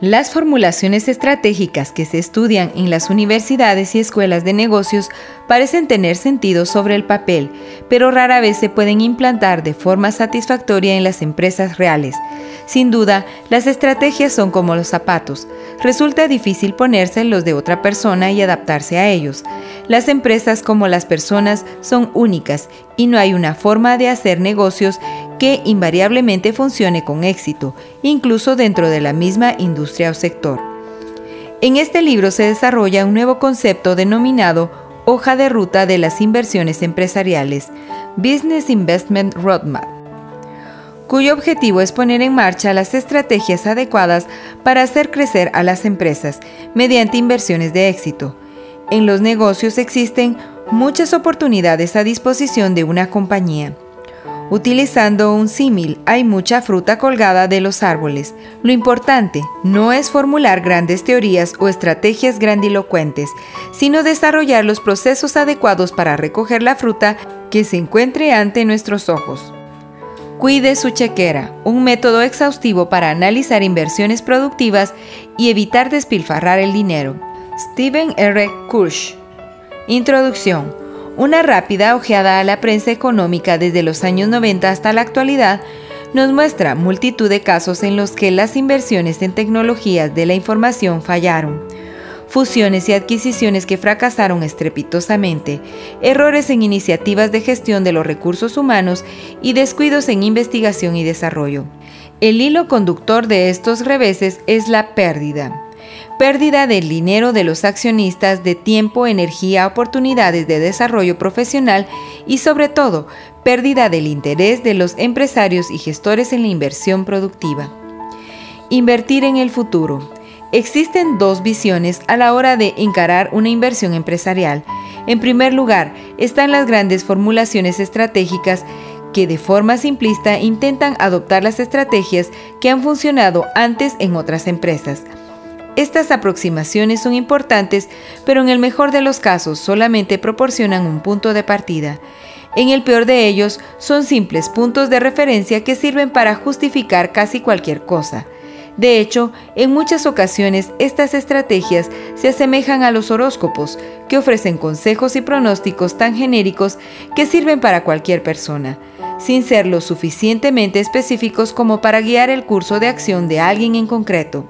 Las formulaciones estratégicas que se estudian en las universidades y escuelas de negocios parecen tener sentido sobre el papel, pero rara vez se pueden implantar de forma satisfactoria en las empresas reales. Sin duda, las estrategias son como los zapatos. Resulta difícil ponerse los de otra persona y adaptarse a ellos. Las empresas como las personas son únicas y no hay una forma de hacer negocios que invariablemente funcione con éxito, incluso dentro de la misma industria o sector. En este libro se desarrolla un nuevo concepto denominado hoja de ruta de las inversiones empresariales, Business Investment Roadmap, cuyo objetivo es poner en marcha las estrategias adecuadas para hacer crecer a las empresas mediante inversiones de éxito. En los negocios existen muchas oportunidades a disposición de una compañía. Utilizando un símil, hay mucha fruta colgada de los árboles. Lo importante no es formular grandes teorías o estrategias grandilocuentes, sino desarrollar los procesos adecuados para recoger la fruta que se encuentre ante nuestros ojos. Cuide su chequera, un método exhaustivo para analizar inversiones productivas y evitar despilfarrar el dinero. Stephen R. Kush. Introducción. Una rápida ojeada a la prensa económica desde los años 90 hasta la actualidad nos muestra multitud de casos en los que las inversiones en tecnologías de la información fallaron, fusiones y adquisiciones que fracasaron estrepitosamente, errores en iniciativas de gestión de los recursos humanos y descuidos en investigación y desarrollo. El hilo conductor de estos reveses es la pérdida pérdida del dinero de los accionistas, de tiempo, energía, oportunidades de desarrollo profesional y sobre todo pérdida del interés de los empresarios y gestores en la inversión productiva. Invertir en el futuro. Existen dos visiones a la hora de encarar una inversión empresarial. En primer lugar, están las grandes formulaciones estratégicas que de forma simplista intentan adoptar las estrategias que han funcionado antes en otras empresas. Estas aproximaciones son importantes, pero en el mejor de los casos solamente proporcionan un punto de partida. En el peor de ellos, son simples puntos de referencia que sirven para justificar casi cualquier cosa. De hecho, en muchas ocasiones estas estrategias se asemejan a los horóscopos, que ofrecen consejos y pronósticos tan genéricos que sirven para cualquier persona, sin ser lo suficientemente específicos como para guiar el curso de acción de alguien en concreto.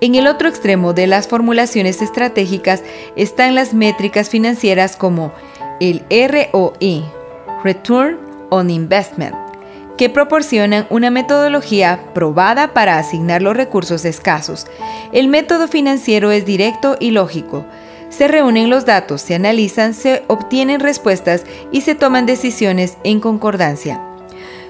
En el otro extremo de las formulaciones estratégicas están las métricas financieras como el ROI, Return on Investment, que proporcionan una metodología probada para asignar los recursos escasos. El método financiero es directo y lógico. Se reúnen los datos, se analizan, se obtienen respuestas y se toman decisiones en concordancia.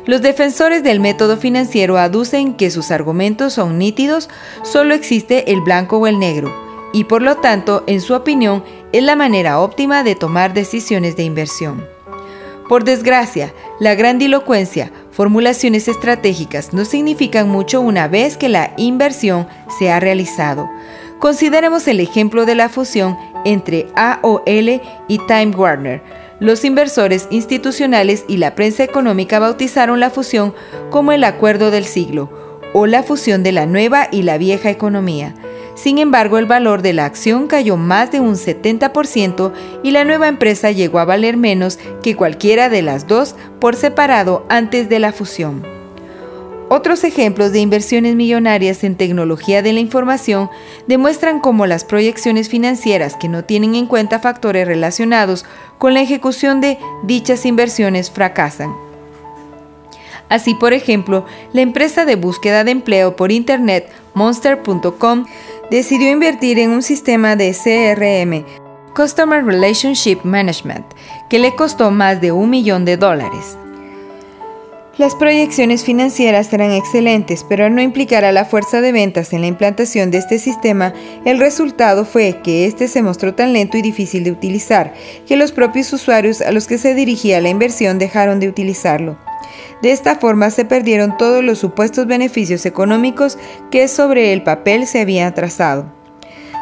Los defensores del método financiero aducen que sus argumentos son nítidos, solo existe el blanco o el negro, y por lo tanto, en su opinión, es la manera óptima de tomar decisiones de inversión. Por desgracia, la grandilocuencia, formulaciones estratégicas no significan mucho una vez que la inversión se ha realizado. Consideremos el ejemplo de la fusión entre AOL y Time Warner, los inversores institucionales y la prensa económica bautizaron la fusión como el acuerdo del siglo o la fusión de la nueva y la vieja economía. Sin embargo, el valor de la acción cayó más de un 70% y la nueva empresa llegó a valer menos que cualquiera de las dos por separado antes de la fusión. Otros ejemplos de inversiones millonarias en tecnología de la información demuestran cómo las proyecciones financieras que no tienen en cuenta factores relacionados con la ejecución de dichas inversiones fracasan. Así, por ejemplo, la empresa de búsqueda de empleo por Internet Monster.com decidió invertir en un sistema de CRM, Customer Relationship Management, que le costó más de un millón de dólares. Las proyecciones financieras serán excelentes, pero al no implicar a la fuerza de ventas en la implantación de este sistema, el resultado fue que este se mostró tan lento y difícil de utilizar, que los propios usuarios a los que se dirigía la inversión dejaron de utilizarlo. De esta forma se perdieron todos los supuestos beneficios económicos que sobre el papel se habían trazado.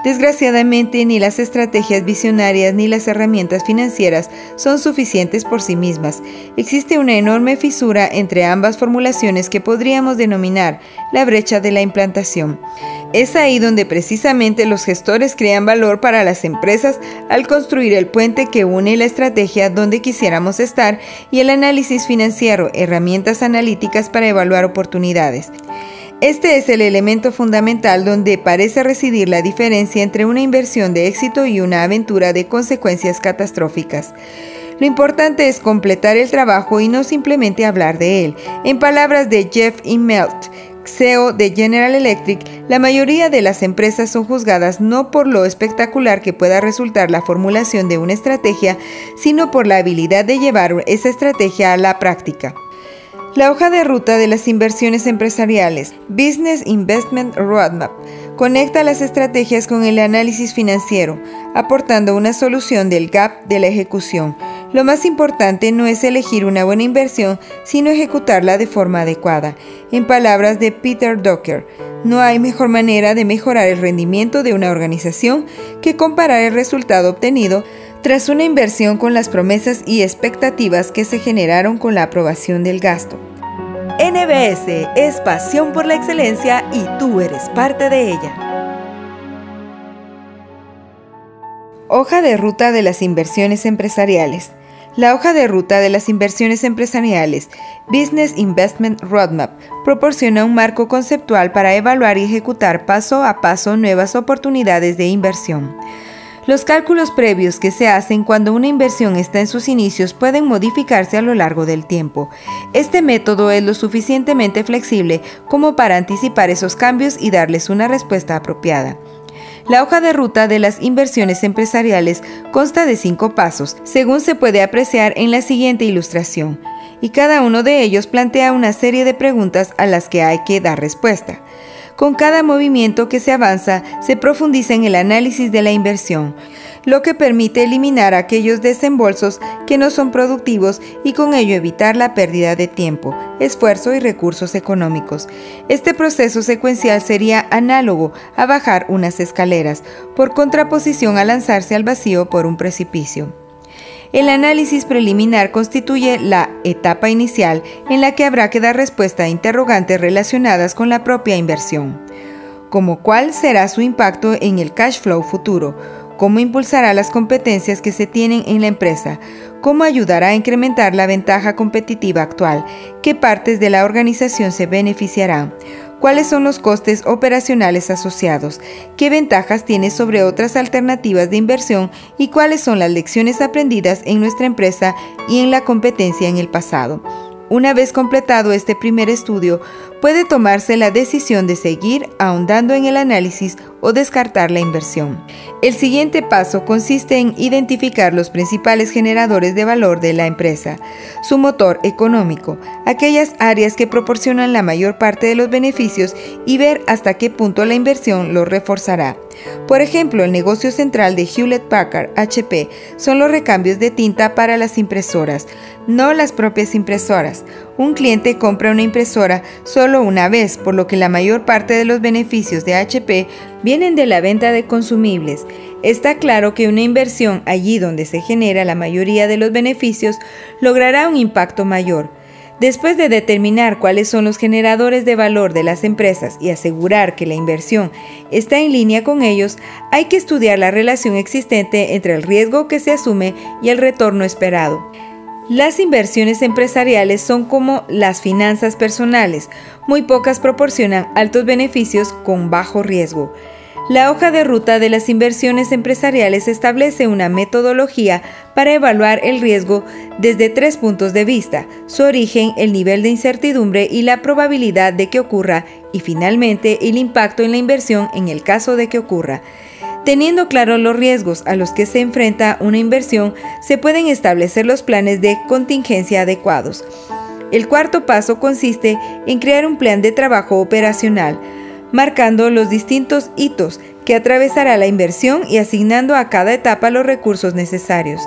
Desgraciadamente, ni las estrategias visionarias ni las herramientas financieras son suficientes por sí mismas. Existe una enorme fisura entre ambas formulaciones que podríamos denominar la brecha de la implantación. Es ahí donde precisamente los gestores crean valor para las empresas al construir el puente que une la estrategia donde quisiéramos estar y el análisis financiero, herramientas analíticas para evaluar oportunidades. Este es el elemento fundamental donde parece residir la diferencia entre una inversión de éxito y una aventura de consecuencias catastróficas. Lo importante es completar el trabajo y no simplemente hablar de él. En palabras de Jeff Immelt, CEO de General Electric, la mayoría de las empresas son juzgadas no por lo espectacular que pueda resultar la formulación de una estrategia, sino por la habilidad de llevar esa estrategia a la práctica. La hoja de ruta de las inversiones empresariales, Business Investment Roadmap, conecta las estrategias con el análisis financiero, aportando una solución del gap de la ejecución. Lo más importante no es elegir una buena inversión, sino ejecutarla de forma adecuada. En palabras de Peter Docker, no hay mejor manera de mejorar el rendimiento de una organización que comparar el resultado obtenido tras una inversión con las promesas y expectativas que se generaron con la aprobación del gasto. NBS es pasión por la excelencia y tú eres parte de ella. Hoja de ruta de las inversiones empresariales. La hoja de ruta de las inversiones empresariales, Business Investment Roadmap, proporciona un marco conceptual para evaluar y ejecutar paso a paso nuevas oportunidades de inversión. Los cálculos previos que se hacen cuando una inversión está en sus inicios pueden modificarse a lo largo del tiempo. Este método es lo suficientemente flexible como para anticipar esos cambios y darles una respuesta apropiada. La hoja de ruta de las inversiones empresariales consta de cinco pasos, según se puede apreciar en la siguiente ilustración, y cada uno de ellos plantea una serie de preguntas a las que hay que dar respuesta. Con cada movimiento que se avanza, se profundiza en el análisis de la inversión, lo que permite eliminar aquellos desembolsos que no son productivos y con ello evitar la pérdida de tiempo, esfuerzo y recursos económicos. Este proceso secuencial sería análogo a bajar unas escaleras, por contraposición a lanzarse al vacío por un precipicio. El análisis preliminar constituye la etapa inicial en la que habrá que dar respuesta a interrogantes relacionadas con la propia inversión, como cuál será su impacto en el cash flow futuro, cómo impulsará las competencias que se tienen en la empresa, cómo ayudará a incrementar la ventaja competitiva actual, qué partes de la organización se beneficiarán, cuáles son los costes operacionales asociados, qué ventajas tiene sobre otras alternativas de inversión y cuáles son las lecciones aprendidas en nuestra empresa y en la competencia en el pasado. Una vez completado este primer estudio, puede tomarse la decisión de seguir ahondando en el análisis o descartar la inversión. El siguiente paso consiste en identificar los principales generadores de valor de la empresa, su motor económico, aquellas áreas que proporcionan la mayor parte de los beneficios y ver hasta qué punto la inversión los reforzará. Por ejemplo, el negocio central de Hewlett Packard HP son los recambios de tinta para las impresoras, no las propias impresoras. Un cliente compra una impresora solo una vez, por lo que la mayor parte de los beneficios de HP vienen de la venta de consumibles. Está claro que una inversión allí donde se genera la mayoría de los beneficios logrará un impacto mayor. Después de determinar cuáles son los generadores de valor de las empresas y asegurar que la inversión está en línea con ellos, hay que estudiar la relación existente entre el riesgo que se asume y el retorno esperado. Las inversiones empresariales son como las finanzas personales, muy pocas proporcionan altos beneficios con bajo riesgo. La hoja de ruta de las inversiones empresariales establece una metodología para evaluar el riesgo desde tres puntos de vista, su origen, el nivel de incertidumbre y la probabilidad de que ocurra, y finalmente el impacto en la inversión en el caso de que ocurra. Teniendo claros los riesgos a los que se enfrenta una inversión, se pueden establecer los planes de contingencia adecuados. El cuarto paso consiste en crear un plan de trabajo operacional, marcando los distintos hitos que atravesará la inversión y asignando a cada etapa los recursos necesarios.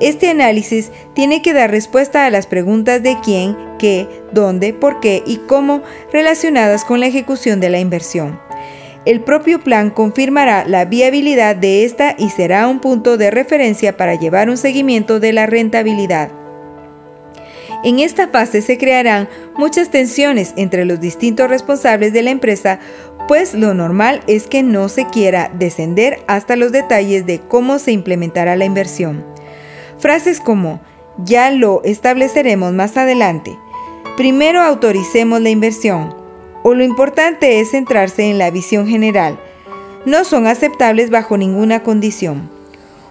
Este análisis tiene que dar respuesta a las preguntas de quién, qué, dónde, por qué y cómo relacionadas con la ejecución de la inversión. El propio plan confirmará la viabilidad de esta y será un punto de referencia para llevar un seguimiento de la rentabilidad. En esta fase se crearán muchas tensiones entre los distintos responsables de la empresa, pues lo normal es que no se quiera descender hasta los detalles de cómo se implementará la inversión. Frases como ya lo estableceremos más adelante, primero autoricemos la inversión o lo importante es centrarse en la visión general, no son aceptables bajo ninguna condición.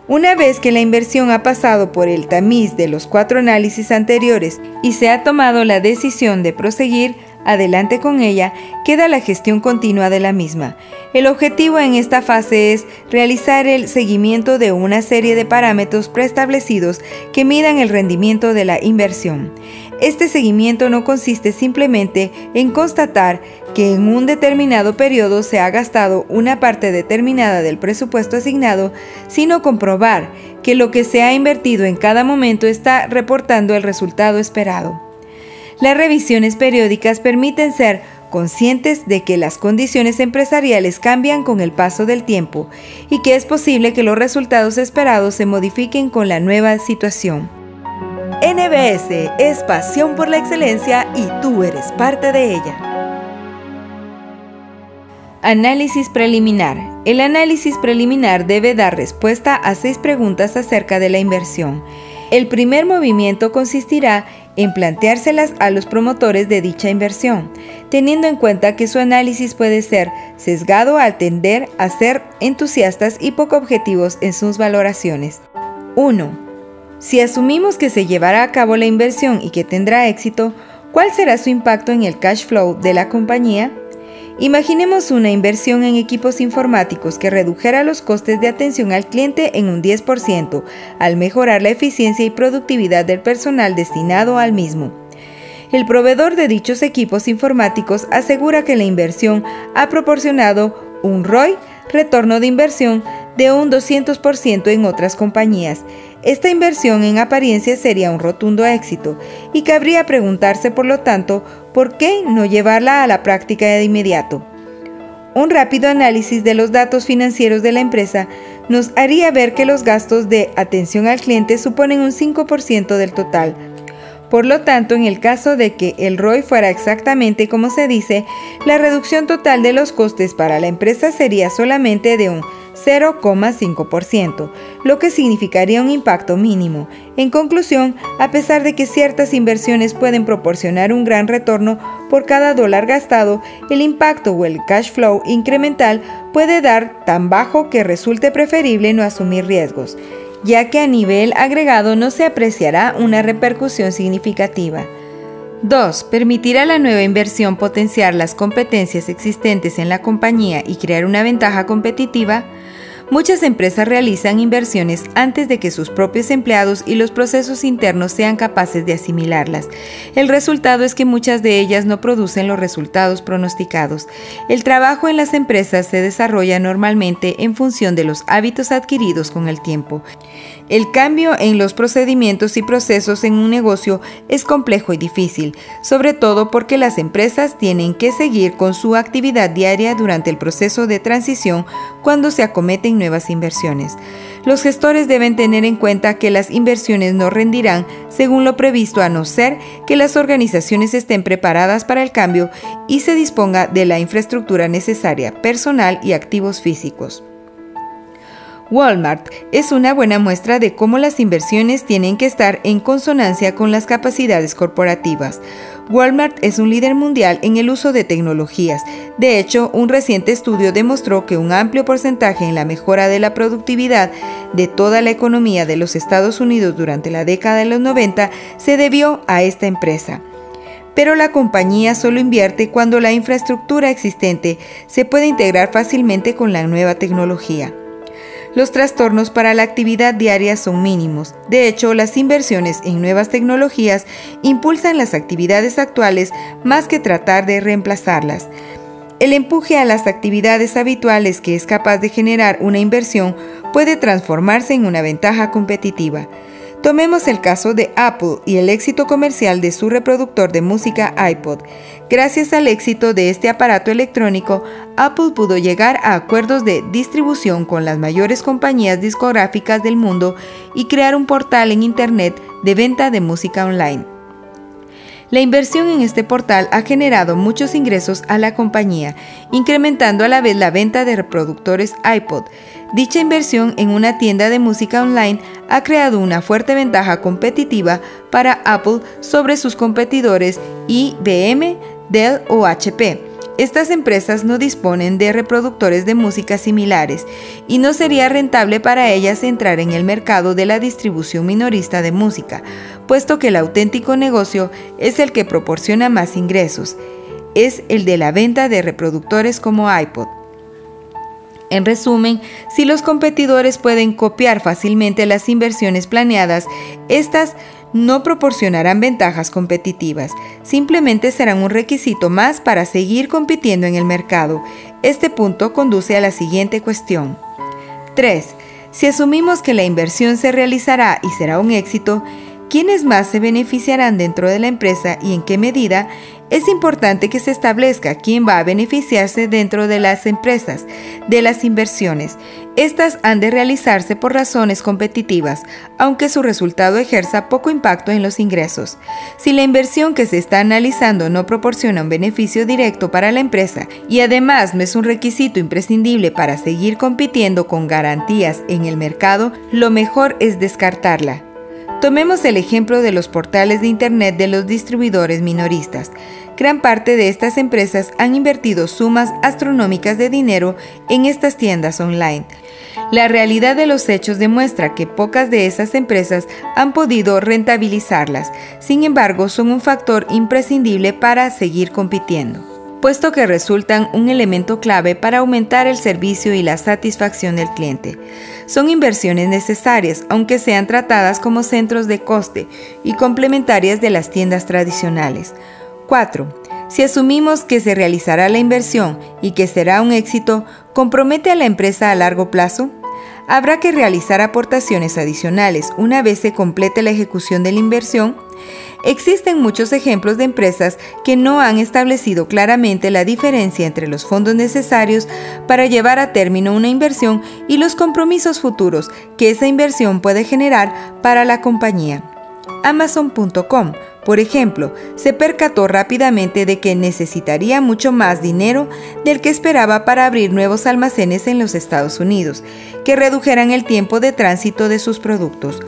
Una vez que la inversión ha pasado por el tamiz de los cuatro análisis anteriores y se ha tomado la decisión de proseguir adelante con ella, queda la gestión continua de la misma. El objetivo en esta fase es realizar el seguimiento de una serie de parámetros preestablecidos que midan el rendimiento de la inversión. Este seguimiento no consiste simplemente en constatar que en un determinado periodo se ha gastado una parte determinada del presupuesto asignado, sino comprobar que lo que se ha invertido en cada momento está reportando el resultado esperado. Las revisiones periódicas permiten ser conscientes de que las condiciones empresariales cambian con el paso del tiempo y que es posible que los resultados esperados se modifiquen con la nueva situación. NBS es pasión por la excelencia y tú eres parte de ella. Análisis preliminar. El análisis preliminar debe dar respuesta a seis preguntas acerca de la inversión. El primer movimiento consistirá en planteárselas a los promotores de dicha inversión, teniendo en cuenta que su análisis puede ser sesgado al tender a ser entusiastas y poco objetivos en sus valoraciones. 1. Si asumimos que se llevará a cabo la inversión y que tendrá éxito, ¿cuál será su impacto en el cash flow de la compañía? Imaginemos una inversión en equipos informáticos que redujera los costes de atención al cliente en un 10% al mejorar la eficiencia y productividad del personal destinado al mismo. El proveedor de dichos equipos informáticos asegura que la inversión ha proporcionado un ROI, retorno de inversión, de un 200% en otras compañías esta inversión en apariencia sería un rotundo éxito y cabría preguntarse, por lo tanto, ¿por qué no llevarla a la práctica de inmediato? Un rápido análisis de los datos financieros de la empresa nos haría ver que los gastos de atención al cliente suponen un 5% del total. Por lo tanto, en el caso de que el ROI fuera exactamente como se dice, la reducción total de los costes para la empresa sería solamente de un 0,5%, lo que significaría un impacto mínimo. En conclusión, a pesar de que ciertas inversiones pueden proporcionar un gran retorno por cada dólar gastado, el impacto o el cash flow incremental puede dar tan bajo que resulte preferible no asumir riesgos, ya que a nivel agregado no se apreciará una repercusión significativa. 2. Permitirá la nueva inversión potenciar las competencias existentes en la compañía y crear una ventaja competitiva. Muchas empresas realizan inversiones antes de que sus propios empleados y los procesos internos sean capaces de asimilarlas. El resultado es que muchas de ellas no producen los resultados pronosticados. El trabajo en las empresas se desarrolla normalmente en función de los hábitos adquiridos con el tiempo. El cambio en los procedimientos y procesos en un negocio es complejo y difícil, sobre todo porque las empresas tienen que seguir con su actividad diaria durante el proceso de transición cuando se acometen nuevas inversiones. Los gestores deben tener en cuenta que las inversiones no rendirán según lo previsto a no ser que las organizaciones estén preparadas para el cambio y se disponga de la infraestructura necesaria, personal y activos físicos. Walmart es una buena muestra de cómo las inversiones tienen que estar en consonancia con las capacidades corporativas. Walmart es un líder mundial en el uso de tecnologías. De hecho, un reciente estudio demostró que un amplio porcentaje en la mejora de la productividad de toda la economía de los Estados Unidos durante la década de los 90 se debió a esta empresa pero la compañía solo invierte cuando la infraestructura existente se puede integrar fácilmente con la nueva tecnología. Los trastornos para la actividad diaria son mínimos. De hecho, las inversiones en nuevas tecnologías impulsan las actividades actuales más que tratar de reemplazarlas. El empuje a las actividades habituales que es capaz de generar una inversión puede transformarse en una ventaja competitiva. Tomemos el caso de Apple y el éxito comercial de su reproductor de música iPod. Gracias al éxito de este aparato electrónico, Apple pudo llegar a acuerdos de distribución con las mayores compañías discográficas del mundo y crear un portal en Internet de venta de música online. La inversión en este portal ha generado muchos ingresos a la compañía, incrementando a la vez la venta de reproductores iPod. Dicha inversión en una tienda de música online ha creado una fuerte ventaja competitiva para Apple sobre sus competidores IBM, Dell o HP. Estas empresas no disponen de reproductores de música similares y no sería rentable para ellas entrar en el mercado de la distribución minorista de música, puesto que el auténtico negocio es el que proporciona más ingresos, es el de la venta de reproductores como iPod. En resumen, si los competidores pueden copiar fácilmente las inversiones planeadas, estas no proporcionarán ventajas competitivas, simplemente serán un requisito más para seguir compitiendo en el mercado. Este punto conduce a la siguiente cuestión. 3. Si asumimos que la inversión se realizará y será un éxito, ¿quiénes más se beneficiarán dentro de la empresa y en qué medida? Es importante que se establezca quién va a beneficiarse dentro de las empresas de las inversiones. Estas han de realizarse por razones competitivas, aunque su resultado ejerza poco impacto en los ingresos. Si la inversión que se está analizando no proporciona un beneficio directo para la empresa y además no es un requisito imprescindible para seguir compitiendo con garantías en el mercado, lo mejor es descartarla. Tomemos el ejemplo de los portales de Internet de los distribuidores minoristas. Gran parte de estas empresas han invertido sumas astronómicas de dinero en estas tiendas online. La realidad de los hechos demuestra que pocas de esas empresas han podido rentabilizarlas, sin embargo son un factor imprescindible para seguir compitiendo puesto que resultan un elemento clave para aumentar el servicio y la satisfacción del cliente. Son inversiones necesarias, aunque sean tratadas como centros de coste y complementarias de las tiendas tradicionales. 4. Si asumimos que se realizará la inversión y que será un éxito, ¿compromete a la empresa a largo plazo? Habrá que realizar aportaciones adicionales una vez se complete la ejecución de la inversión Existen muchos ejemplos de empresas que no han establecido claramente la diferencia entre los fondos necesarios para llevar a término una inversión y los compromisos futuros que esa inversión puede generar para la compañía. Amazon.com, por ejemplo, se percató rápidamente de que necesitaría mucho más dinero del que esperaba para abrir nuevos almacenes en los Estados Unidos, que redujeran el tiempo de tránsito de sus productos.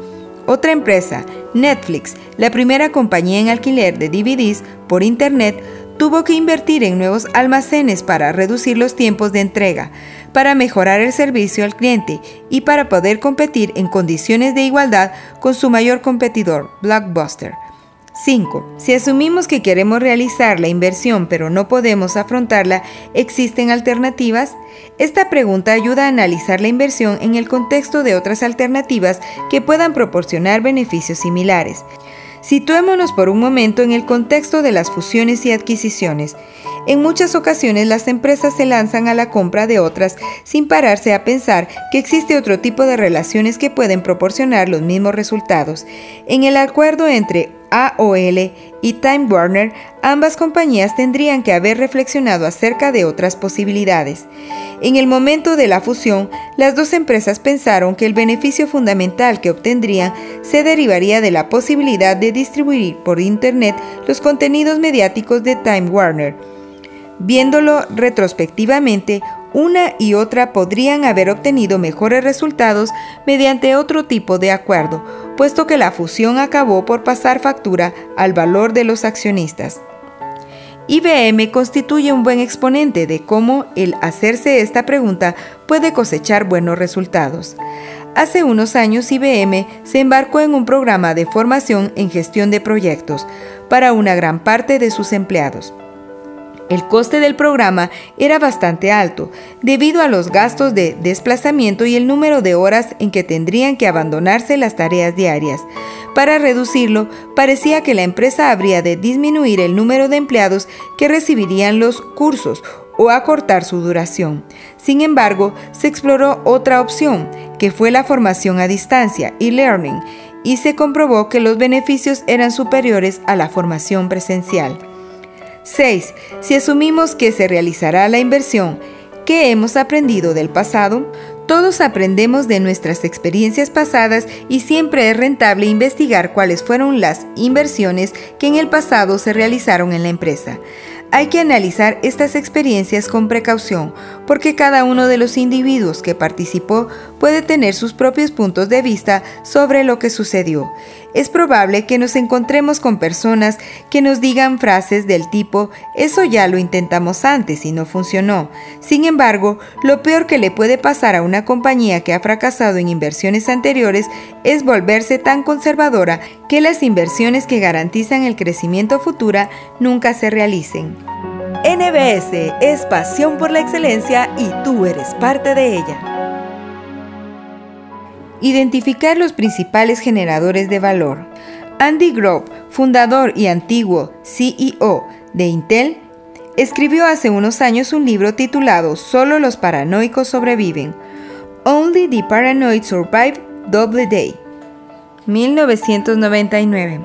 Otra empresa, Netflix, la primera compañía en alquiler de DVDs por Internet, tuvo que invertir en nuevos almacenes para reducir los tiempos de entrega, para mejorar el servicio al cliente y para poder competir en condiciones de igualdad con su mayor competidor, Blockbuster. 5. Si asumimos que queremos realizar la inversión pero no podemos afrontarla, ¿existen alternativas? Esta pregunta ayuda a analizar la inversión en el contexto de otras alternativas que puedan proporcionar beneficios similares. Situémonos por un momento en el contexto de las fusiones y adquisiciones. En muchas ocasiones las empresas se lanzan a la compra de otras sin pararse a pensar que existe otro tipo de relaciones que pueden proporcionar los mismos resultados. En el acuerdo entre AOL y Time Warner, ambas compañías tendrían que haber reflexionado acerca de otras posibilidades. En el momento de la fusión, las dos empresas pensaron que el beneficio fundamental que obtendrían se derivaría de la posibilidad de distribuir por Internet los contenidos mediáticos de Time Warner. Viéndolo retrospectivamente, una y otra podrían haber obtenido mejores resultados mediante otro tipo de acuerdo, puesto que la fusión acabó por pasar factura al valor de los accionistas. IBM constituye un buen exponente de cómo el hacerse esta pregunta puede cosechar buenos resultados. Hace unos años IBM se embarcó en un programa de formación en gestión de proyectos para una gran parte de sus empleados. El coste del programa era bastante alto, debido a los gastos de desplazamiento y el número de horas en que tendrían que abandonarse las tareas diarias. Para reducirlo, parecía que la empresa habría de disminuir el número de empleados que recibirían los cursos o acortar su duración. Sin embargo, se exploró otra opción, que fue la formación a distancia, e-learning, y se comprobó que los beneficios eran superiores a la formación presencial. 6. Si asumimos que se realizará la inversión, ¿qué hemos aprendido del pasado? Todos aprendemos de nuestras experiencias pasadas y siempre es rentable investigar cuáles fueron las inversiones que en el pasado se realizaron en la empresa. Hay que analizar estas experiencias con precaución porque cada uno de los individuos que participó puede tener sus propios puntos de vista sobre lo que sucedió. Es probable que nos encontremos con personas que nos digan frases del tipo, eso ya lo intentamos antes y no funcionó. Sin embargo, lo peor que le puede pasar a una compañía que ha fracasado en inversiones anteriores es volverse tan conservadora que las inversiones que garantizan el crecimiento futuro nunca se realicen. NBS es pasión por la excelencia y tú eres parte de ella. Identificar los principales generadores de valor. Andy Grove, fundador y antiguo CEO de Intel, escribió hace unos años un libro titulado Solo los paranoicos sobreviven. Only the Paranoid Survive Double Day. 1999.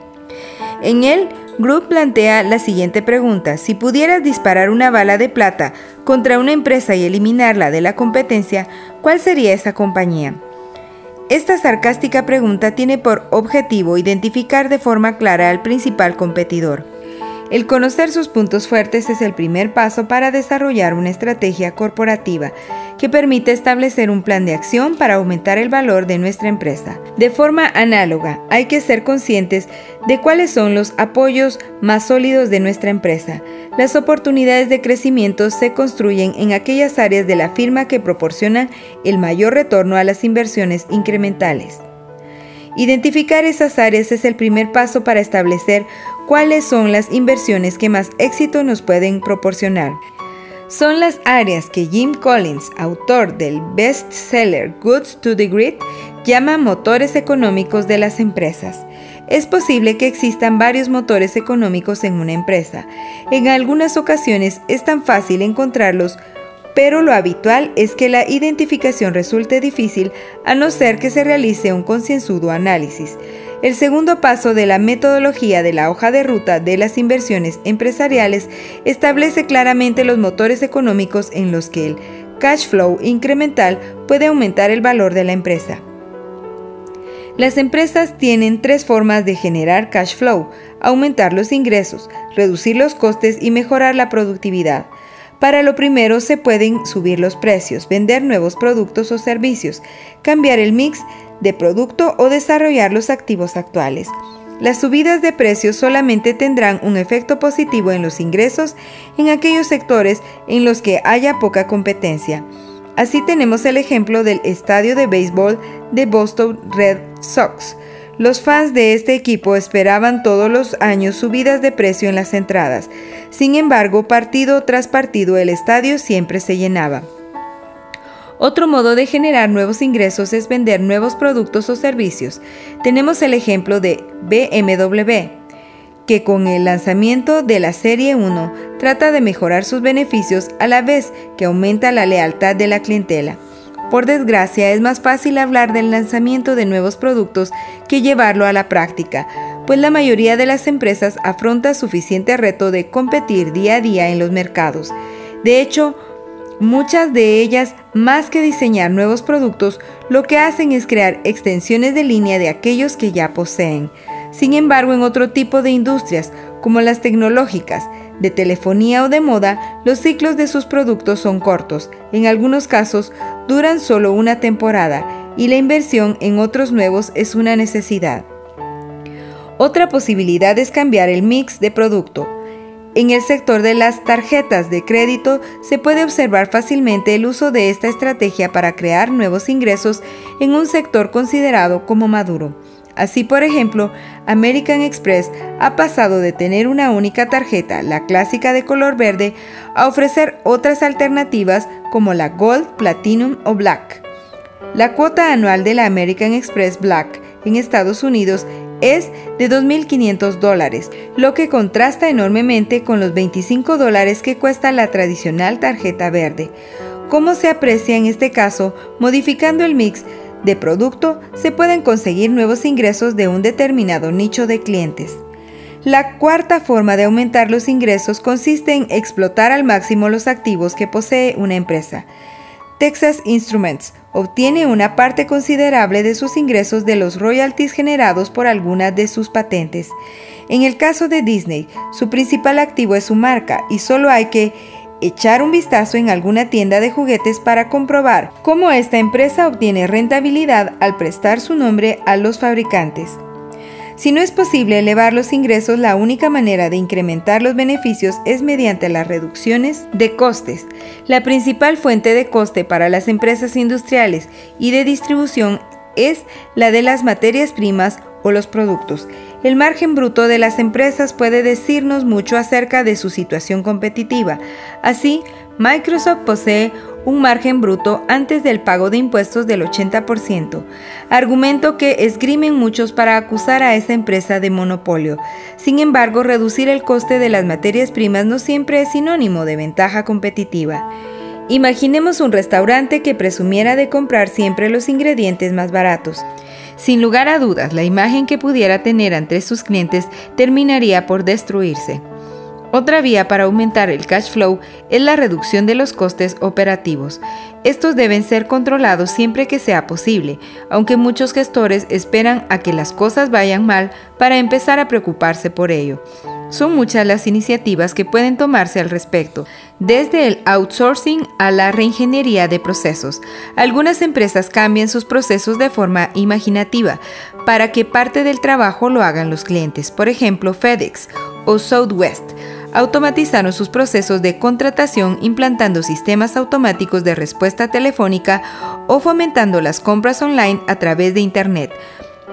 En él, Grove plantea la siguiente pregunta. Si pudieras disparar una bala de plata contra una empresa y eliminarla de la competencia, ¿cuál sería esa compañía? Esta sarcástica pregunta tiene por objetivo identificar de forma clara al principal competidor. El conocer sus puntos fuertes es el primer paso para desarrollar una estrategia corporativa que permite establecer un plan de acción para aumentar el valor de nuestra empresa. De forma análoga, hay que ser conscientes de cuáles son los apoyos más sólidos de nuestra empresa. Las oportunidades de crecimiento se construyen en aquellas áreas de la firma que proporcionan el mayor retorno a las inversiones incrementales. Identificar esas áreas es el primer paso para establecer cuáles son las inversiones que más éxito nos pueden proporcionar. Son las áreas que Jim Collins, autor del bestseller Goods to the Grid, llama motores económicos de las empresas. Es posible que existan varios motores económicos en una empresa. En algunas ocasiones es tan fácil encontrarlos, pero lo habitual es que la identificación resulte difícil a no ser que se realice un concienzudo análisis. El segundo paso de la metodología de la hoja de ruta de las inversiones empresariales establece claramente los motores económicos en los que el cash flow incremental puede aumentar el valor de la empresa. Las empresas tienen tres formas de generar cash flow, aumentar los ingresos, reducir los costes y mejorar la productividad. Para lo primero se pueden subir los precios, vender nuevos productos o servicios, cambiar el mix de producto o desarrollar los activos actuales. Las subidas de precios solamente tendrán un efecto positivo en los ingresos en aquellos sectores en los que haya poca competencia. Así tenemos el ejemplo del estadio de béisbol de Boston Red Sox. Los fans de este equipo esperaban todos los años subidas de precio en las entradas. Sin embargo, partido tras partido el estadio siempre se llenaba. Otro modo de generar nuevos ingresos es vender nuevos productos o servicios. Tenemos el ejemplo de BMW, que con el lanzamiento de la Serie 1 trata de mejorar sus beneficios a la vez que aumenta la lealtad de la clientela. Por desgracia, es más fácil hablar del lanzamiento de nuevos productos que llevarlo a la práctica, pues la mayoría de las empresas afronta suficiente reto de competir día a día en los mercados. De hecho, Muchas de ellas, más que diseñar nuevos productos, lo que hacen es crear extensiones de línea de aquellos que ya poseen. Sin embargo, en otro tipo de industrias, como las tecnológicas, de telefonía o de moda, los ciclos de sus productos son cortos. En algunos casos, duran solo una temporada y la inversión en otros nuevos es una necesidad. Otra posibilidad es cambiar el mix de producto. En el sector de las tarjetas de crédito se puede observar fácilmente el uso de esta estrategia para crear nuevos ingresos en un sector considerado como maduro. Así, por ejemplo, American Express ha pasado de tener una única tarjeta, la clásica de color verde, a ofrecer otras alternativas como la Gold, Platinum o Black. La cuota anual de la American Express Black en Estados Unidos es de 2.500 dólares, lo que contrasta enormemente con los 25 dólares que cuesta la tradicional tarjeta verde. ¿Cómo se aprecia en este caso? Modificando el mix de producto, se pueden conseguir nuevos ingresos de un determinado nicho de clientes. La cuarta forma de aumentar los ingresos consiste en explotar al máximo los activos que posee una empresa. Texas Instruments obtiene una parte considerable de sus ingresos de los royalties generados por algunas de sus patentes. En el caso de Disney, su principal activo es su marca y solo hay que echar un vistazo en alguna tienda de juguetes para comprobar cómo esta empresa obtiene rentabilidad al prestar su nombre a los fabricantes. Si no es posible elevar los ingresos, la única manera de incrementar los beneficios es mediante las reducciones de costes. La principal fuente de coste para las empresas industriales y de distribución es la de las materias primas o los productos. El margen bruto de las empresas puede decirnos mucho acerca de su situación competitiva. Así, Microsoft posee un margen bruto antes del pago de impuestos del 80%, argumento que esgrimen muchos para acusar a esa empresa de monopolio. Sin embargo, reducir el coste de las materias primas no siempre es sinónimo de ventaja competitiva. Imaginemos un restaurante que presumiera de comprar siempre los ingredientes más baratos. Sin lugar a dudas, la imagen que pudiera tener ante sus clientes terminaría por destruirse. Otra vía para aumentar el cash flow es la reducción de los costes operativos. Estos deben ser controlados siempre que sea posible, aunque muchos gestores esperan a que las cosas vayan mal para empezar a preocuparse por ello. Son muchas las iniciativas que pueden tomarse al respecto, desde el outsourcing a la reingeniería de procesos. Algunas empresas cambian sus procesos de forma imaginativa para que parte del trabajo lo hagan los clientes, por ejemplo FedEx o Southwest automatizaron sus procesos de contratación implantando sistemas automáticos de respuesta telefónica o fomentando las compras online a través de Internet.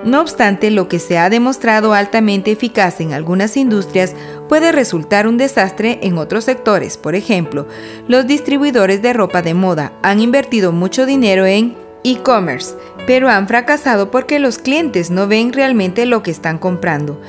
No obstante, lo que se ha demostrado altamente eficaz en algunas industrias puede resultar un desastre en otros sectores. Por ejemplo, los distribuidores de ropa de moda han invertido mucho dinero en e-commerce, pero han fracasado porque los clientes no ven realmente lo que están comprando.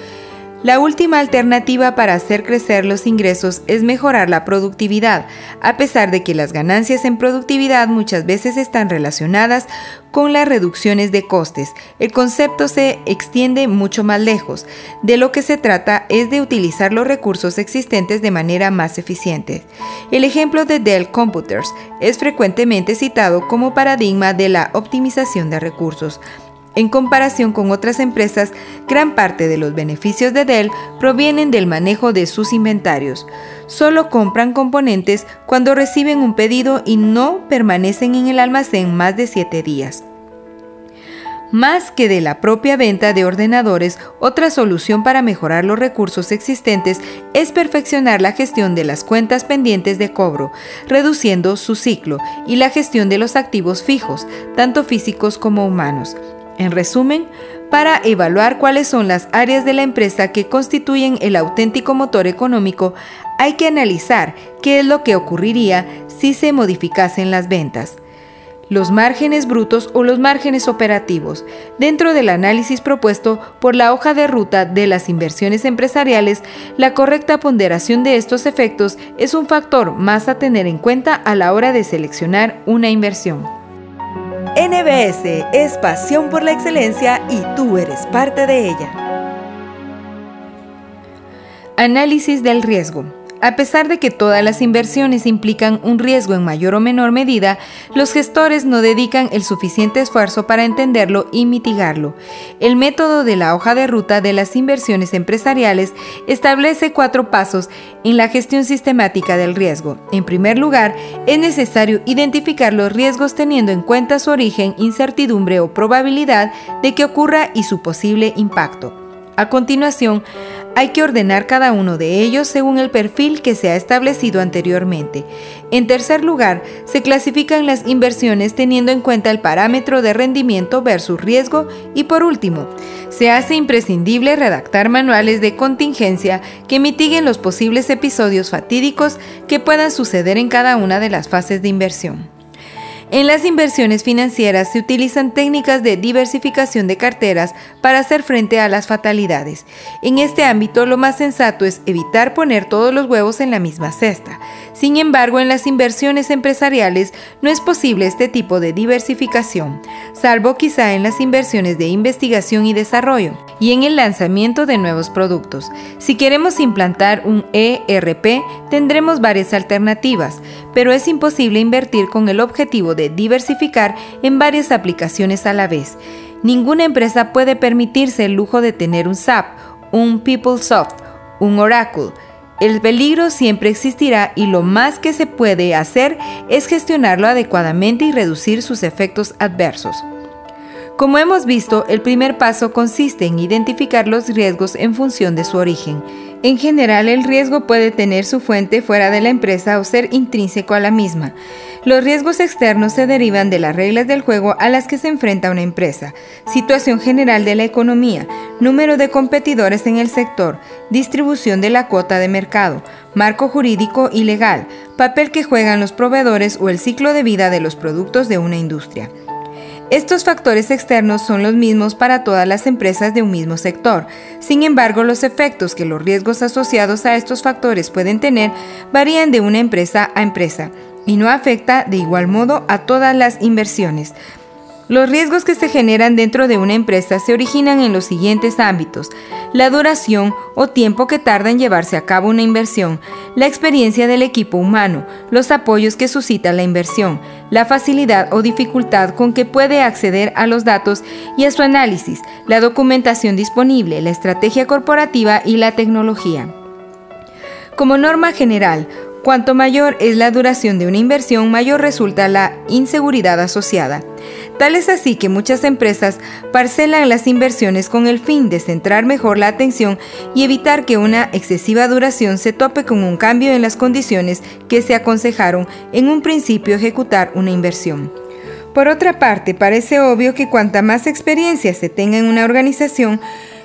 La última alternativa para hacer crecer los ingresos es mejorar la productividad, a pesar de que las ganancias en productividad muchas veces están relacionadas con las reducciones de costes. El concepto se extiende mucho más lejos. De lo que se trata es de utilizar los recursos existentes de manera más eficiente. El ejemplo de Dell Computers es frecuentemente citado como paradigma de la optimización de recursos. En comparación con otras empresas, gran parte de los beneficios de Dell provienen del manejo de sus inventarios. Solo compran componentes cuando reciben un pedido y no permanecen en el almacén más de 7 días. Más que de la propia venta de ordenadores, otra solución para mejorar los recursos existentes es perfeccionar la gestión de las cuentas pendientes de cobro, reduciendo su ciclo, y la gestión de los activos fijos, tanto físicos como humanos. En resumen, para evaluar cuáles son las áreas de la empresa que constituyen el auténtico motor económico, hay que analizar qué es lo que ocurriría si se modificasen las ventas. Los márgenes brutos o los márgenes operativos. Dentro del análisis propuesto por la hoja de ruta de las inversiones empresariales, la correcta ponderación de estos efectos es un factor más a tener en cuenta a la hora de seleccionar una inversión. NBS es pasión por la excelencia y tú eres parte de ella. Análisis del riesgo. A pesar de que todas las inversiones implican un riesgo en mayor o menor medida, los gestores no dedican el suficiente esfuerzo para entenderlo y mitigarlo. El método de la hoja de ruta de las inversiones empresariales establece cuatro pasos en la gestión sistemática del riesgo. En primer lugar, es necesario identificar los riesgos teniendo en cuenta su origen, incertidumbre o probabilidad de que ocurra y su posible impacto. A continuación, hay que ordenar cada uno de ellos según el perfil que se ha establecido anteriormente. En tercer lugar, se clasifican las inversiones teniendo en cuenta el parámetro de rendimiento versus riesgo y por último, se hace imprescindible redactar manuales de contingencia que mitiguen los posibles episodios fatídicos que puedan suceder en cada una de las fases de inversión. En las inversiones financieras se utilizan técnicas de diversificación de carteras para hacer frente a las fatalidades. En este ámbito lo más sensato es evitar poner todos los huevos en la misma cesta. Sin embargo, en las inversiones empresariales no es posible este tipo de diversificación, salvo quizá en las inversiones de investigación y desarrollo y en el lanzamiento de nuevos productos. Si queremos implantar un ERP, tendremos varias alternativas, pero es imposible invertir con el objetivo de diversificar en varias aplicaciones a la vez. Ninguna empresa puede permitirse el lujo de tener un SAP, un PeopleSoft, un Oracle. El peligro siempre existirá y lo más que se puede hacer es gestionarlo adecuadamente y reducir sus efectos adversos. Como hemos visto, el primer paso consiste en identificar los riesgos en función de su origen. En general, el riesgo puede tener su fuente fuera de la empresa o ser intrínseco a la misma. Los riesgos externos se derivan de las reglas del juego a las que se enfrenta una empresa, situación general de la economía, número de competidores en el sector, distribución de la cuota de mercado, marco jurídico y legal, papel que juegan los proveedores o el ciclo de vida de los productos de una industria. Estos factores externos son los mismos para todas las empresas de un mismo sector. Sin embargo, los efectos que los riesgos asociados a estos factores pueden tener varían de una empresa a empresa y no afecta de igual modo a todas las inversiones. Los riesgos que se generan dentro de una empresa se originan en los siguientes ámbitos. La duración o tiempo que tarda en llevarse a cabo una inversión, la experiencia del equipo humano, los apoyos que suscita la inversión, la facilidad o dificultad con que puede acceder a los datos y a su análisis, la documentación disponible, la estrategia corporativa y la tecnología. Como norma general, Cuanto mayor es la duración de una inversión, mayor resulta la inseguridad asociada. Tal es así que muchas empresas parcelan las inversiones con el fin de centrar mejor la atención y evitar que una excesiva duración se tope con un cambio en las condiciones que se aconsejaron en un principio ejecutar una inversión. Por otra parte, parece obvio que cuanta más experiencia se tenga en una organización,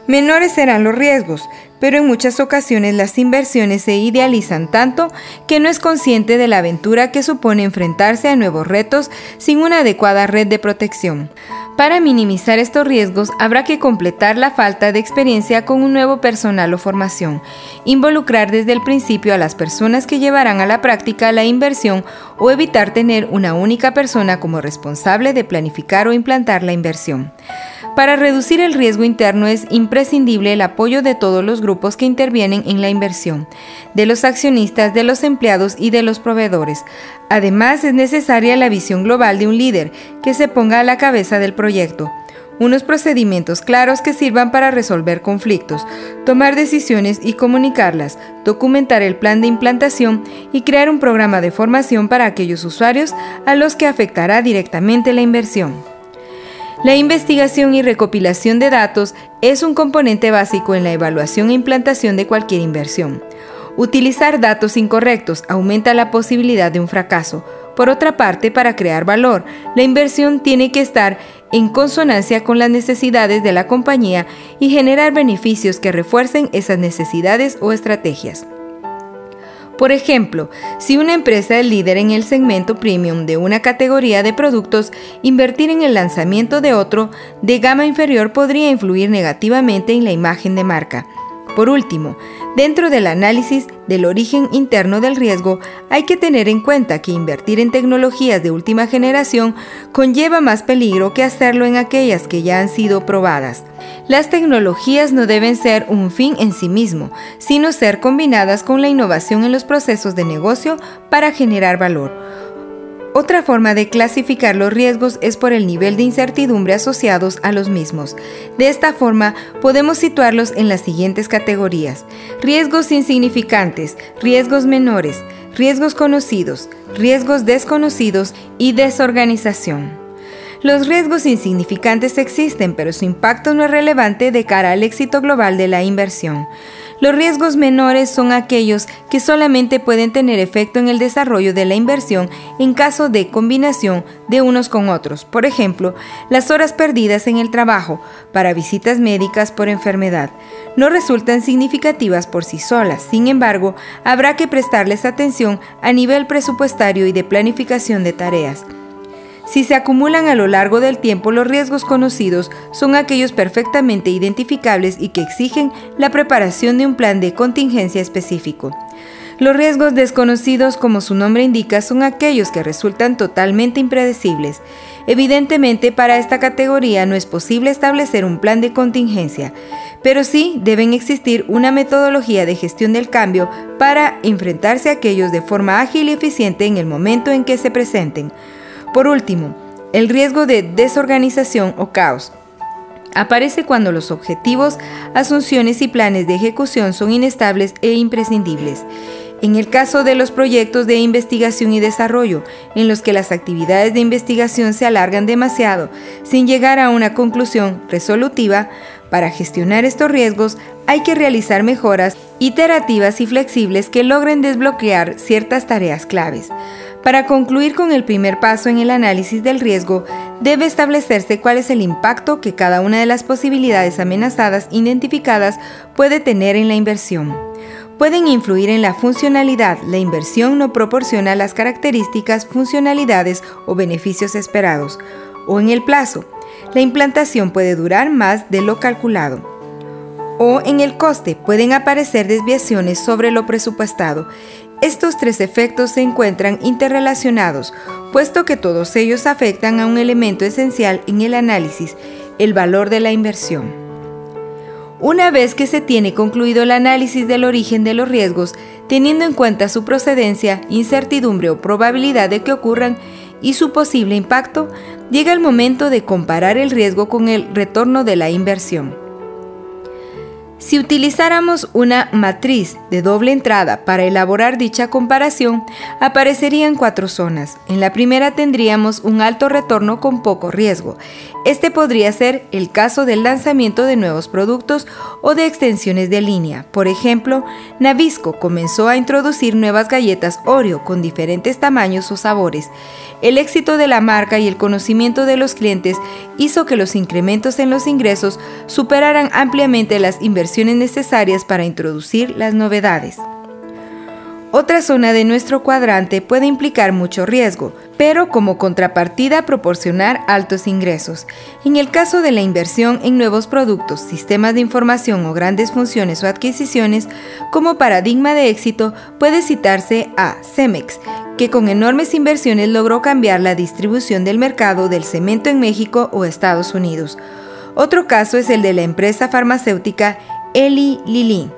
menores serán los riesgos, pero en muchas ocasiones las inversiones se idealizan tanto que no es consciente de la aventura que supone enfrentarse a nuevos retos sin una adecuada red de protección. Para minimizar estos riesgos habrá que completar la falta de experiencia con un nuevo personal o formación, involucrar desde el principio a las personas que llevarán a la práctica la inversión o evitar tener una única persona como responsable de planificar o implantar la inversión. Para reducir el riesgo interno es imprescindible el apoyo de todos los grupos que intervienen en la inversión, de los accionistas, de los empleados y de los proveedores. Además, es necesaria la visión global de un líder que se ponga a la cabeza del proyecto unos procedimientos claros que sirvan para resolver conflictos, tomar decisiones y comunicarlas, documentar el plan de implantación y crear un programa de formación para aquellos usuarios a los que afectará directamente la inversión. La investigación y recopilación de datos es un componente básico en la evaluación e implantación de cualquier inversión. Utilizar datos incorrectos aumenta la posibilidad de un fracaso. Por otra parte, para crear valor, la inversión tiene que estar en consonancia con las necesidades de la compañía y generar beneficios que refuercen esas necesidades o estrategias. Por ejemplo, si una empresa es líder en el segmento premium de una categoría de productos, invertir en el lanzamiento de otro de gama inferior podría influir negativamente en la imagen de marca. Por último, dentro del análisis del origen interno del riesgo, hay que tener en cuenta que invertir en tecnologías de última generación conlleva más peligro que hacerlo en aquellas que ya han sido probadas. Las tecnologías no deben ser un fin en sí mismo, sino ser combinadas con la innovación en los procesos de negocio para generar valor. Otra forma de clasificar los riesgos es por el nivel de incertidumbre asociados a los mismos. De esta forma, podemos situarlos en las siguientes categorías. Riesgos insignificantes, riesgos menores, riesgos conocidos, riesgos desconocidos y desorganización. Los riesgos insignificantes existen, pero su impacto no es relevante de cara al éxito global de la inversión. Los riesgos menores son aquellos que solamente pueden tener efecto en el desarrollo de la inversión en caso de combinación de unos con otros. Por ejemplo, las horas perdidas en el trabajo para visitas médicas por enfermedad no resultan significativas por sí solas. Sin embargo, habrá que prestarles atención a nivel presupuestario y de planificación de tareas. Si se acumulan a lo largo del tiempo, los riesgos conocidos son aquellos perfectamente identificables y que exigen la preparación de un plan de contingencia específico. Los riesgos desconocidos, como su nombre indica, son aquellos que resultan totalmente impredecibles. Evidentemente, para esta categoría no es posible establecer un plan de contingencia, pero sí deben existir una metodología de gestión del cambio para enfrentarse a aquellos de forma ágil y eficiente en el momento en que se presenten. Por último, el riesgo de desorganización o caos aparece cuando los objetivos, asunciones y planes de ejecución son inestables e imprescindibles. En el caso de los proyectos de investigación y desarrollo, en los que las actividades de investigación se alargan demasiado sin llegar a una conclusión resolutiva, para gestionar estos riesgos hay que realizar mejoras iterativas y flexibles que logren desbloquear ciertas tareas claves. Para concluir con el primer paso en el análisis del riesgo, debe establecerse cuál es el impacto que cada una de las posibilidades amenazadas identificadas puede tener en la inversión. Pueden influir en la funcionalidad. La inversión no proporciona las características, funcionalidades o beneficios esperados. O en el plazo. La implantación puede durar más de lo calculado. O en el coste pueden aparecer desviaciones sobre lo presupuestado. Estos tres efectos se encuentran interrelacionados, puesto que todos ellos afectan a un elemento esencial en el análisis, el valor de la inversión. Una vez que se tiene concluido el análisis del origen de los riesgos, teniendo en cuenta su procedencia, incertidumbre o probabilidad de que ocurran y su posible impacto, llega el momento de comparar el riesgo con el retorno de la inversión. Si utilizáramos una matriz de doble entrada para elaborar dicha comparación, aparecerían cuatro zonas. En la primera tendríamos un alto retorno con poco riesgo. Este podría ser el caso del lanzamiento de nuevos productos o de extensiones de línea. Por ejemplo, Navisco comenzó a introducir nuevas galletas Oreo con diferentes tamaños o sabores. El éxito de la marca y el conocimiento de los clientes hizo que los incrementos en los ingresos superaran ampliamente las inversiones necesarias para introducir las novedades. Otra zona de nuestro cuadrante puede implicar mucho riesgo, pero como contrapartida proporcionar altos ingresos. En el caso de la inversión en nuevos productos, sistemas de información o grandes funciones o adquisiciones, como paradigma de éxito puede citarse a Cemex, que con enormes inversiones logró cambiar la distribución del mercado del cemento en México o Estados Unidos. Otro caso es el de la empresa farmacéutica Eli Lilly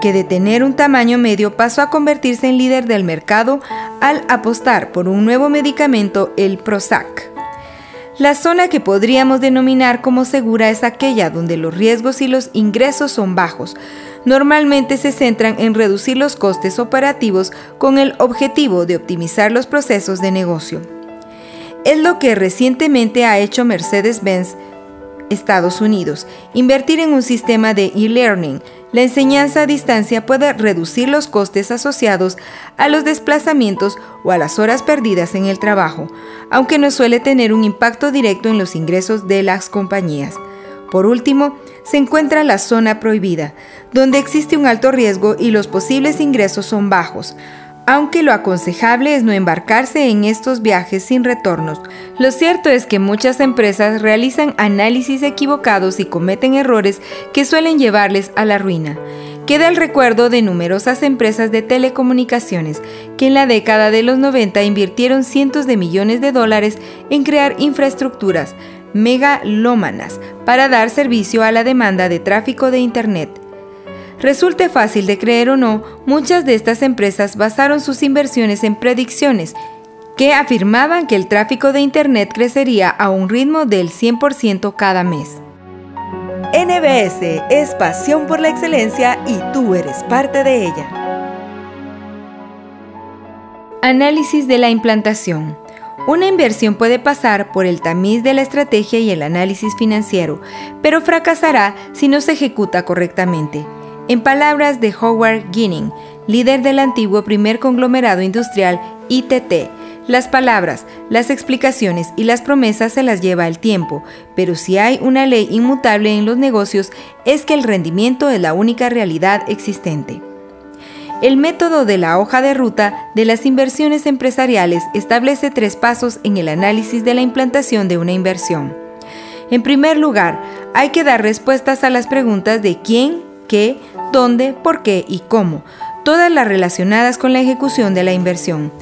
que de tener un tamaño medio pasó a convertirse en líder del mercado al apostar por un nuevo medicamento, el Prozac. La zona que podríamos denominar como segura es aquella donde los riesgos y los ingresos son bajos. Normalmente se centran en reducir los costes operativos con el objetivo de optimizar los procesos de negocio. Es lo que recientemente ha hecho Mercedes-Benz Estados Unidos, invertir en un sistema de e-learning. La enseñanza a distancia puede reducir los costes asociados a los desplazamientos o a las horas perdidas en el trabajo, aunque no suele tener un impacto directo en los ingresos de las compañías. Por último, se encuentra la zona prohibida, donde existe un alto riesgo y los posibles ingresos son bajos, aunque lo aconsejable es no embarcarse en estos viajes sin retornos. Lo cierto es que muchas empresas realizan análisis equivocados y cometen errores que suelen llevarles a la ruina. Queda el recuerdo de numerosas empresas de telecomunicaciones que en la década de los 90 invirtieron cientos de millones de dólares en crear infraestructuras megalómanas para dar servicio a la demanda de tráfico de Internet Resulte fácil de creer o no, muchas de estas empresas basaron sus inversiones en predicciones que afirmaban que el tráfico de Internet crecería a un ritmo del 100% cada mes. NBS es pasión por la excelencia y tú eres parte de ella. Análisis de la implantación. Una inversión puede pasar por el tamiz de la estrategia y el análisis financiero, pero fracasará si no se ejecuta correctamente. En palabras de Howard Ginning, líder del antiguo primer conglomerado industrial ITT, las palabras, las explicaciones y las promesas se las lleva el tiempo, pero si hay una ley inmutable en los negocios es que el rendimiento es la única realidad existente. El método de la hoja de ruta de las inversiones empresariales establece tres pasos en el análisis de la implantación de una inversión. En primer lugar, hay que dar respuestas a las preguntas de quién, qué, dónde, por qué y cómo, todas las relacionadas con la ejecución de la inversión.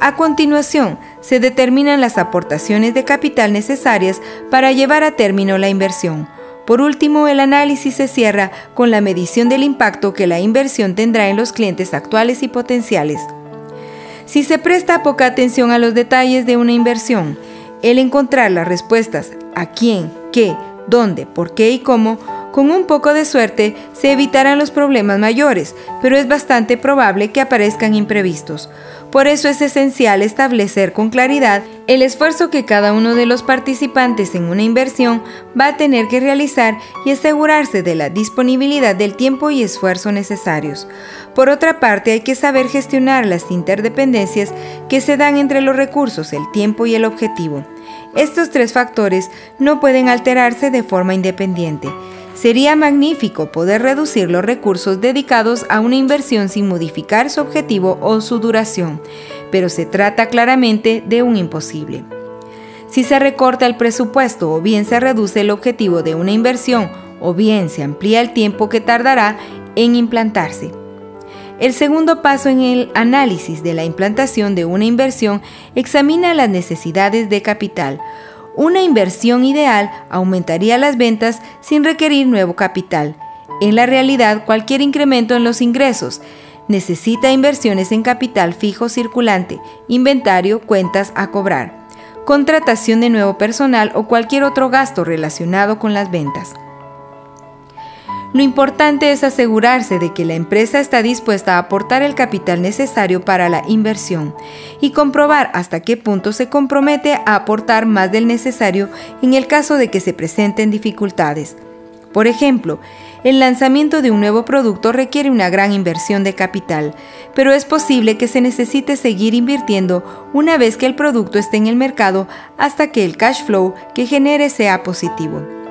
A continuación, se determinan las aportaciones de capital necesarias para llevar a término la inversión. Por último, el análisis se cierra con la medición del impacto que la inversión tendrá en los clientes actuales y potenciales. Si se presta poca atención a los detalles de una inversión, el encontrar las respuestas a quién, qué, dónde, por qué y cómo con un poco de suerte se evitarán los problemas mayores, pero es bastante probable que aparezcan imprevistos. Por eso es esencial establecer con claridad el esfuerzo que cada uno de los participantes en una inversión va a tener que realizar y asegurarse de la disponibilidad del tiempo y esfuerzo necesarios. Por otra parte, hay que saber gestionar las interdependencias que se dan entre los recursos, el tiempo y el objetivo. Estos tres factores no pueden alterarse de forma independiente. Sería magnífico poder reducir los recursos dedicados a una inversión sin modificar su objetivo o su duración, pero se trata claramente de un imposible. Si se recorta el presupuesto o bien se reduce el objetivo de una inversión o bien se amplía el tiempo que tardará en implantarse. El segundo paso en el análisis de la implantación de una inversión examina las necesidades de capital, una inversión ideal aumentaría las ventas sin requerir nuevo capital. En la realidad, cualquier incremento en los ingresos necesita inversiones en capital fijo circulante, inventario, cuentas a cobrar, contratación de nuevo personal o cualquier otro gasto relacionado con las ventas. Lo importante es asegurarse de que la empresa está dispuesta a aportar el capital necesario para la inversión y comprobar hasta qué punto se compromete a aportar más del necesario en el caso de que se presenten dificultades. Por ejemplo, el lanzamiento de un nuevo producto requiere una gran inversión de capital, pero es posible que se necesite seguir invirtiendo una vez que el producto esté en el mercado hasta que el cash flow que genere sea positivo.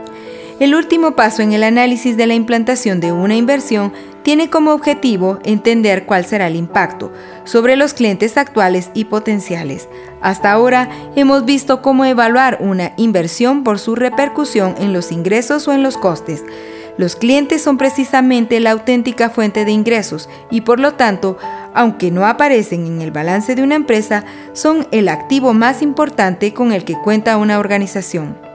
El último paso en el análisis de la implantación de una inversión tiene como objetivo entender cuál será el impacto sobre los clientes actuales y potenciales. Hasta ahora hemos visto cómo evaluar una inversión por su repercusión en los ingresos o en los costes. Los clientes son precisamente la auténtica fuente de ingresos y por lo tanto, aunque no aparecen en el balance de una empresa, son el activo más importante con el que cuenta una organización.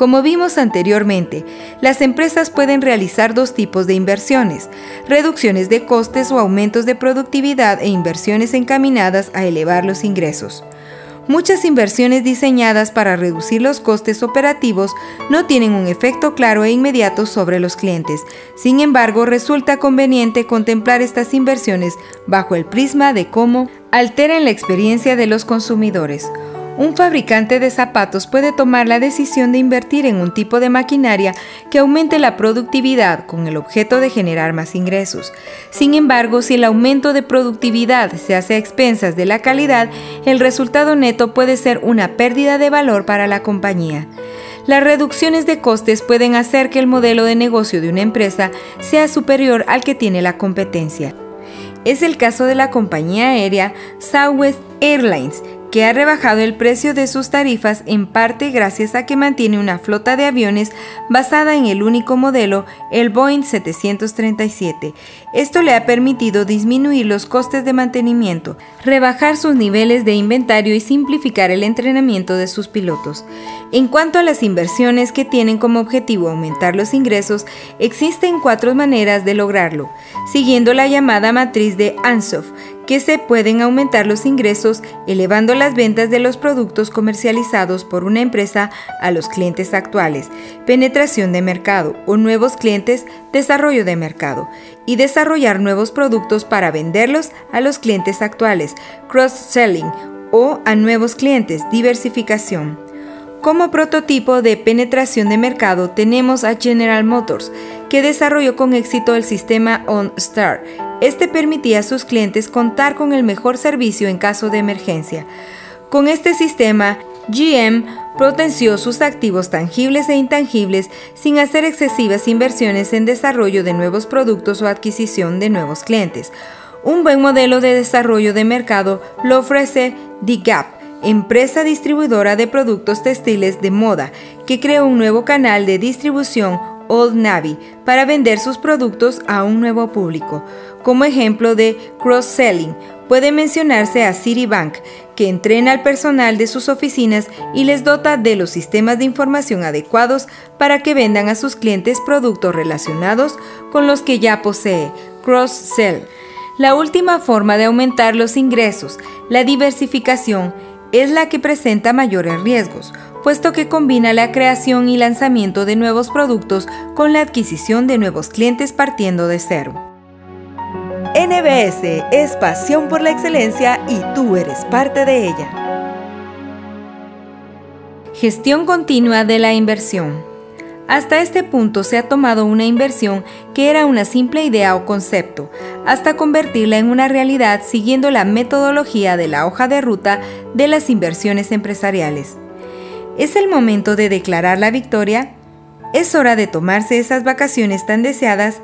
Como vimos anteriormente, las empresas pueden realizar dos tipos de inversiones, reducciones de costes o aumentos de productividad e inversiones encaminadas a elevar los ingresos. Muchas inversiones diseñadas para reducir los costes operativos no tienen un efecto claro e inmediato sobre los clientes. Sin embargo, resulta conveniente contemplar estas inversiones bajo el prisma de cómo alteran la experiencia de los consumidores. Un fabricante de zapatos puede tomar la decisión de invertir en un tipo de maquinaria que aumente la productividad con el objeto de generar más ingresos. Sin embargo, si el aumento de productividad se hace a expensas de la calidad, el resultado neto puede ser una pérdida de valor para la compañía. Las reducciones de costes pueden hacer que el modelo de negocio de una empresa sea superior al que tiene la competencia. Es el caso de la compañía aérea Southwest Airlines, que ha rebajado el precio de sus tarifas en parte gracias a que mantiene una flota de aviones basada en el único modelo, el Boeing 737. Esto le ha permitido disminuir los costes de mantenimiento, rebajar sus niveles de inventario y simplificar el entrenamiento de sus pilotos. En cuanto a las inversiones que tienen como objetivo aumentar los ingresos, existen cuatro maneras de lograrlo, siguiendo la llamada matriz de Ansoff, que se pueden aumentar los ingresos elevando las ventas de los productos comercializados por una empresa a los clientes actuales, penetración de mercado o nuevos clientes, desarrollo de mercado. Y desarrollar nuevos productos para venderlos a los clientes actuales, cross-selling o a nuevos clientes, diversificación. Como prototipo de penetración de mercado tenemos a General Motors, que desarrolló con éxito el sistema OnStar. Este permitía a sus clientes contar con el mejor servicio en caso de emergencia. Con este sistema, GM potenció sus activos tangibles e intangibles sin hacer excesivas inversiones en desarrollo de nuevos productos o adquisición de nuevos clientes. Un buen modelo de desarrollo de mercado lo ofrece The Gap, empresa distribuidora de productos textiles de moda, que creó un nuevo canal de distribución Old Navy para vender sus productos a un nuevo público. Como ejemplo de cross-selling, puede mencionarse a Citibank, que entrena al personal de sus oficinas y les dota de los sistemas de información adecuados para que vendan a sus clientes productos relacionados con los que ya posee, cross-sell. La última forma de aumentar los ingresos, la diversificación, es la que presenta mayores riesgos, puesto que combina la creación y lanzamiento de nuevos productos con la adquisición de nuevos clientes partiendo de cero. NBS es pasión por la excelencia y tú eres parte de ella. Gestión continua de la inversión. Hasta este punto se ha tomado una inversión que era una simple idea o concepto, hasta convertirla en una realidad siguiendo la metodología de la hoja de ruta de las inversiones empresariales. ¿Es el momento de declarar la victoria? ¿Es hora de tomarse esas vacaciones tan deseadas?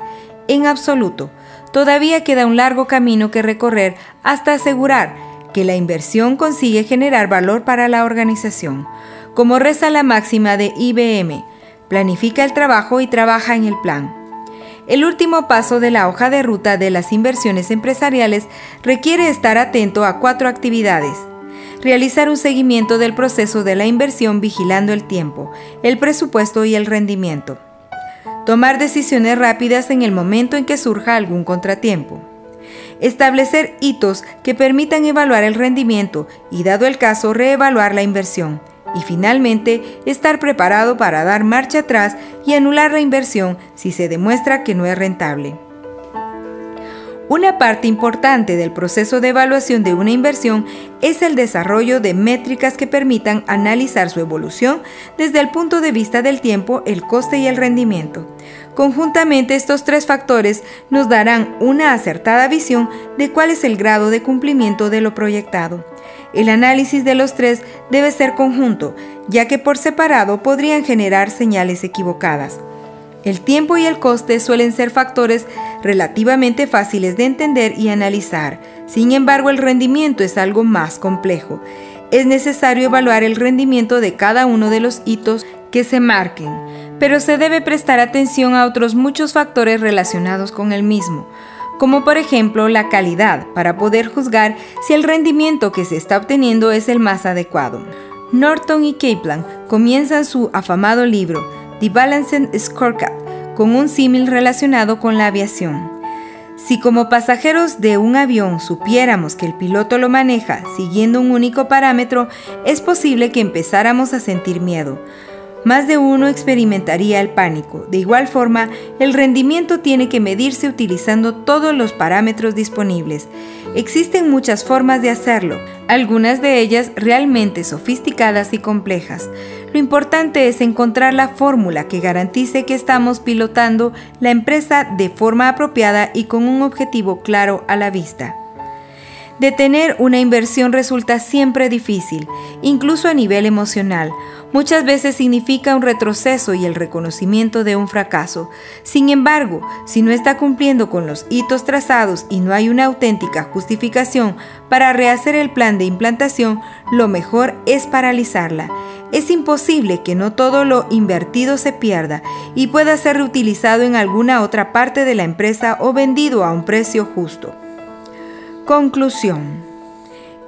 En absoluto todavía queda un largo camino que recorrer hasta asegurar que la inversión consigue generar valor para la organización. Como reza la máxima de IBM, planifica el trabajo y trabaja en el plan. El último paso de la hoja de ruta de las inversiones empresariales requiere estar atento a cuatro actividades. Realizar un seguimiento del proceso de la inversión vigilando el tiempo, el presupuesto y el rendimiento tomar decisiones rápidas en el momento en que surja algún contratiempo, establecer hitos que permitan evaluar el rendimiento y, dado el caso, reevaluar la inversión, y finalmente estar preparado para dar marcha atrás y anular la inversión si se demuestra que no es rentable. Una parte importante del proceso de evaluación de una inversión es el desarrollo de métricas que permitan analizar su evolución desde el punto de vista del tiempo, el coste y el rendimiento. Conjuntamente estos tres factores nos darán una acertada visión de cuál es el grado de cumplimiento de lo proyectado. El análisis de los tres debe ser conjunto, ya que por separado podrían generar señales equivocadas. El tiempo y el coste suelen ser factores relativamente fáciles de entender y analizar. Sin embargo, el rendimiento es algo más complejo. Es necesario evaluar el rendimiento de cada uno de los hitos que se marquen, pero se debe prestar atención a otros muchos factores relacionados con el mismo, como por ejemplo la calidad, para poder juzgar si el rendimiento que se está obteniendo es el más adecuado. Norton y Kaplan comienzan su afamado libro The Balanced Scorecard, con un símil relacionado con la aviación. Si como pasajeros de un avión supiéramos que el piloto lo maneja siguiendo un único parámetro, es posible que empezáramos a sentir miedo. Más de uno experimentaría el pánico. De igual forma, el rendimiento tiene que medirse utilizando todos los parámetros disponibles. Existen muchas formas de hacerlo, algunas de ellas realmente sofisticadas y complejas. Lo importante es encontrar la fórmula que garantice que estamos pilotando la empresa de forma apropiada y con un objetivo claro a la vista. Detener una inversión resulta siempre difícil, incluso a nivel emocional. Muchas veces significa un retroceso y el reconocimiento de un fracaso. Sin embargo, si no está cumpliendo con los hitos trazados y no hay una auténtica justificación para rehacer el plan de implantación, lo mejor es paralizarla. Es imposible que no todo lo invertido se pierda y pueda ser reutilizado en alguna otra parte de la empresa o vendido a un precio justo. Conclusión.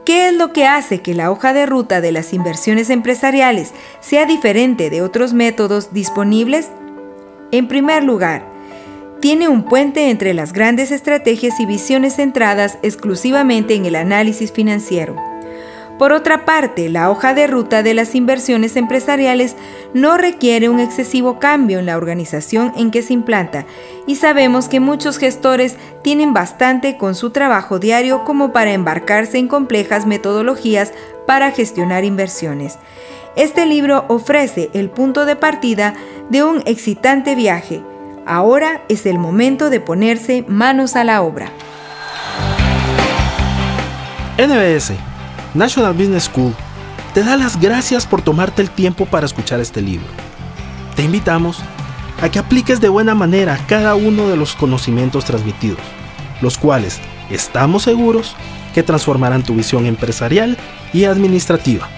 ¿Qué es lo que hace que la hoja de ruta de las inversiones empresariales sea diferente de otros métodos disponibles? En primer lugar, tiene un puente entre las grandes estrategias y visiones centradas exclusivamente en el análisis financiero. Por otra parte, la hoja de ruta de las inversiones empresariales no requiere un excesivo cambio en la organización en que se implanta y sabemos que muchos gestores tienen bastante con su trabajo diario como para embarcarse en complejas metodologías para gestionar inversiones. Este libro ofrece el punto de partida de un excitante viaje. Ahora es el momento de ponerse manos a la obra. NBS National Business School te da las gracias por tomarte el tiempo para escuchar este libro. Te invitamos a que apliques de buena manera cada uno de los conocimientos transmitidos, los cuales estamos seguros que transformarán tu visión empresarial y administrativa.